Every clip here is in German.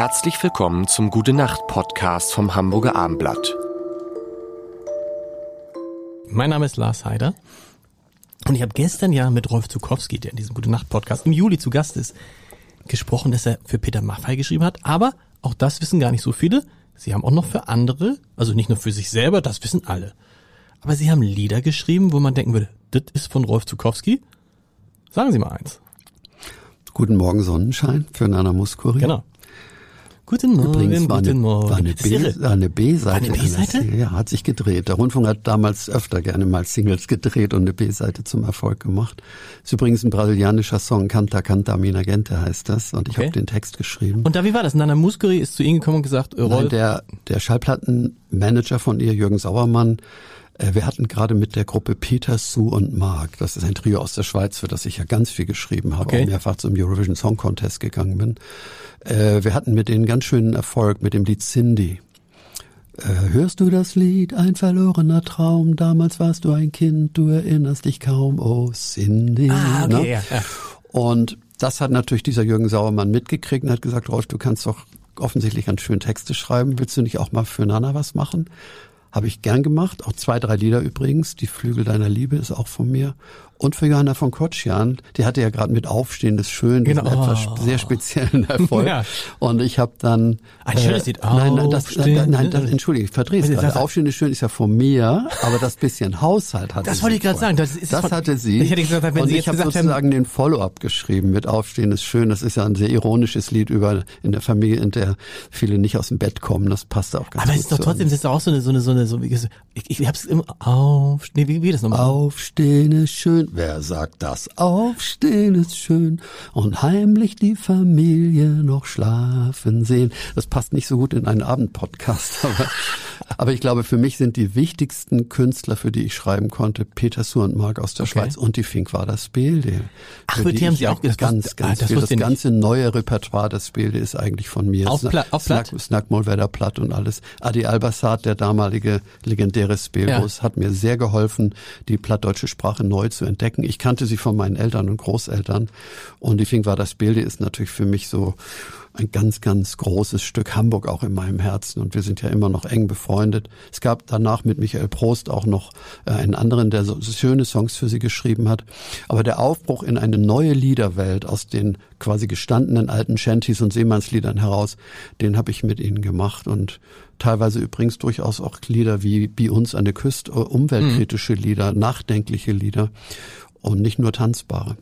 Herzlich willkommen zum Gute Nacht Podcast vom Hamburger Armblatt. Mein Name ist Lars Heider und ich habe gestern ja mit Rolf Zukowski, der in diesem Gute Nacht Podcast im Juli zu Gast ist, gesprochen, dass er für Peter Maffay geschrieben hat, aber auch das wissen gar nicht so viele. Sie haben auch noch für andere, also nicht nur für sich selber, das wissen alle. Aber sie haben Lieder geschrieben, wo man denken würde, das ist von Rolf Zukowski. Sagen Sie mal eins. Guten Morgen Sonnenschein für Nana Muskuri. Genau. Guten Morgen, Übrigens war guten eine, Morgen. war eine B-Seite. Eine B-Seite? Ja, hat sich gedreht. Der Rundfunk hat damals öfter gerne mal Singles gedreht und eine B-Seite zum Erfolg gemacht. Ist übrigens ein brasilianischer Song, Canta Canta Mina Gente heißt das. Und ich Okay. habe den Text geschrieben. Und da, wie war das? Nana Muskuri ist zu Ihnen gekommen und gesagt, äh, Nein, Rolf, der, der Schallplattenmanager von ihr, Jürgen Sauermann, wir hatten gerade mit der Gruppe Peter, Sue und Mark, das ist ein Trio aus der Schweiz, für das ich ja ganz viel geschrieben habe, Okay. mehrfach zum Eurovision Song Contest gegangen bin. Äh, wir hatten mit denen ganz schönen Erfolg mit dem Lied Cindy. Äh, hörst du das Lied, ein verlorener Traum, damals warst du ein Kind, du erinnerst dich kaum, oh Cindy. Ah, okay, ne? ja, ja. Und das hat natürlich dieser Jürgen Sauermann mitgekriegt und hat gesagt, Rolf, du kannst doch offensichtlich ganz schön Texte schreiben. Willst du nicht auch mal für Nana was machen? Habe ich gern gemacht. Auch zwei, drei Lieder übrigens. Die Flügel deiner Liebe ist auch von mir. Und für Johanna von Kotschian, die hatte ja gerade mit Aufstehendes Schön diesen Genau. etwas sehr speziellen Erfolg. Ja. Und ich habe dann... Ein schönes Lied. Nein, nein, das, Aufstehendes- nein, das, entschuldige, ich verdrehe es gerade. das? Aufstehendes Schön ist ja von mir, aber das bisschen Haushalt hatte Das sie wollte ich gerade sagen. Das ist das von- hatte sie. Ich hätte gesagt, wenn und Sie ich jetzt habe gesagt haben- sozusagen den Follow-up geschrieben mit Aufstehendes Schön. Das ist ja ein sehr ironisches Lied über in der Familie, in der viele nicht aus dem Bett kommen. Das passt auch ganz aber gut es ist doch trotzdem, das ist doch auch so eine, so eine, so eine, so wie, ich, ich hab's immer auf, nee, wie, wie das nochmal? Aufstehen ist schön. Wer sagt das? Aufstehen ist schön. Und heimlich die Familie noch schlafen sehen. Das passt nicht so gut in einen Abendpodcast, aber, aber ich glaube, für mich sind die wichtigsten Künstler, für die ich schreiben konnte, Peter Su und Mark aus der Okay. Schweiz und die Finkwader Spilde. Ach, Für die haben Sie auch- das ganz, wusste- ganz ah, das viel. Das ich nicht. ganze neue Repertoire der Spilde ist eigentlich von mir. Auf Pla- auf Platt? Snack, Snackmolwerder Platt und alles. Adi Albassat, der damalige legendäre Spelbus, hat mir sehr geholfen, die plattdeutsche Sprache neu zu entdecken. Ich kannte sie von meinen Eltern und Großeltern. Und die Finkwader Spilde ist natürlich für mich so ein ganz, ganz großes Stück Hamburg auch in meinem Herzen. Und wir sind ja immer noch eng befreundet. Es gab danach mit Michael Prost auch noch äh, einen anderen, der so schöne Songs für sie geschrieben hat. Aber der Aufbruch in eine neue Liederwelt aus den quasi gestandenen alten Shanties und Seemannsliedern heraus, den habe ich mit ihnen gemacht und teilweise übrigens durchaus auch Lieder wie wie uns an der Küste, äh, umweltkritische Lieder, nachdenkliche Lieder und nicht nur tanzbare.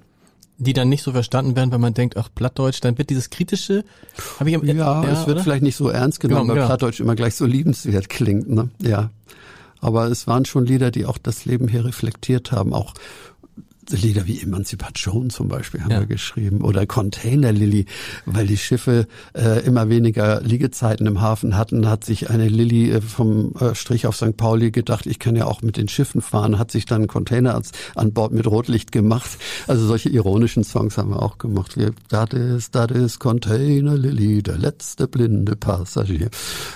Die dann nicht so verstanden werden, wenn man denkt, ach, Plattdeutsch, dann wird dieses kritische, habe ich am, Ja, es wird oder? vielleicht nicht so ernst genommen, Genau, weil genau. Plattdeutsch immer gleich so liebenswert klingt, ne? Ja. Aber es waren schon Lieder, die auch das Leben hier reflektiert haben, auch Lieder wie Emanzipation zum Beispiel haben Ja. wir geschrieben oder Container Lilly, weil die Schiffe äh, immer weniger Liegezeiten im Hafen hatten, hat sich eine Lilly äh, vom äh, Strich auf St. Pauli gedacht, ich kann ja auch mit den Schiffen fahren, hat sich dann einen Container als, an Bord mit Rotlicht gemacht. Also solche ironischen Songs haben wir auch gemacht. Das ist, das ist Container Lilly, der letzte blinde Passagier.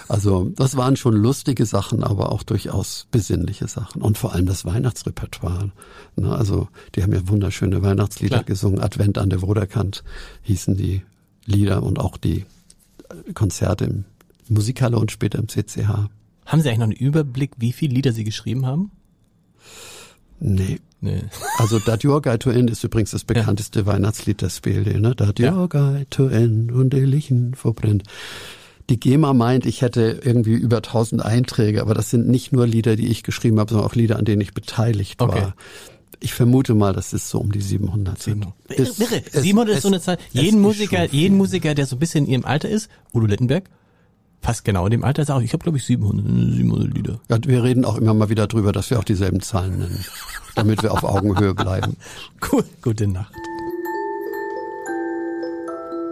Also das waren schon lustige Sachen, aber auch durchaus besinnliche Sachen und vor allem das Weihnachtsrepertoire. Ne? Also die haben ja wunderschöne Weihnachtslieder Klar. gesungen. Advent an der Woderkant hießen die Lieder und auch die Konzerte im Musikhalle und später im CCH. Haben Sie eigentlich noch einen Überblick, wie viele Lieder Sie geschrieben haben? Nee. Nee. Also Dat Your Guide to End ist übrigens das bekannteste Weihnachtslied der SPLD, ne? Dat Ja. Your Guide to End und die Lichten verbrennt. Die GEMA meint, ich hätte irgendwie über 1000 Einträge, aber das sind nicht nur Lieder, die ich geschrieben habe, sondern auch Lieder, an denen ich beteiligt Okay. war. Ich vermute mal, das ist so um die 700 sind. Irre, Es- irre. es- 700 ist es- so eine Zahl. Jeden ist Musiker, jeden Musiker, der so ein bisschen in ihrem Alter ist, Udo Littenberg, fast genau in dem Alter, sagt, ich habe glaube ich 700, 700 Lieder. Ja, wir reden auch immer mal wieder drüber, dass wir auch dieselben Zahlen nennen, damit wir auf Augenhöhe bleiben. Cool. Gute Nacht.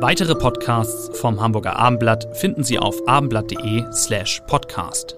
Weitere Podcasts vom Hamburger Abendblatt finden Sie auf abendblatt.de slash podcast.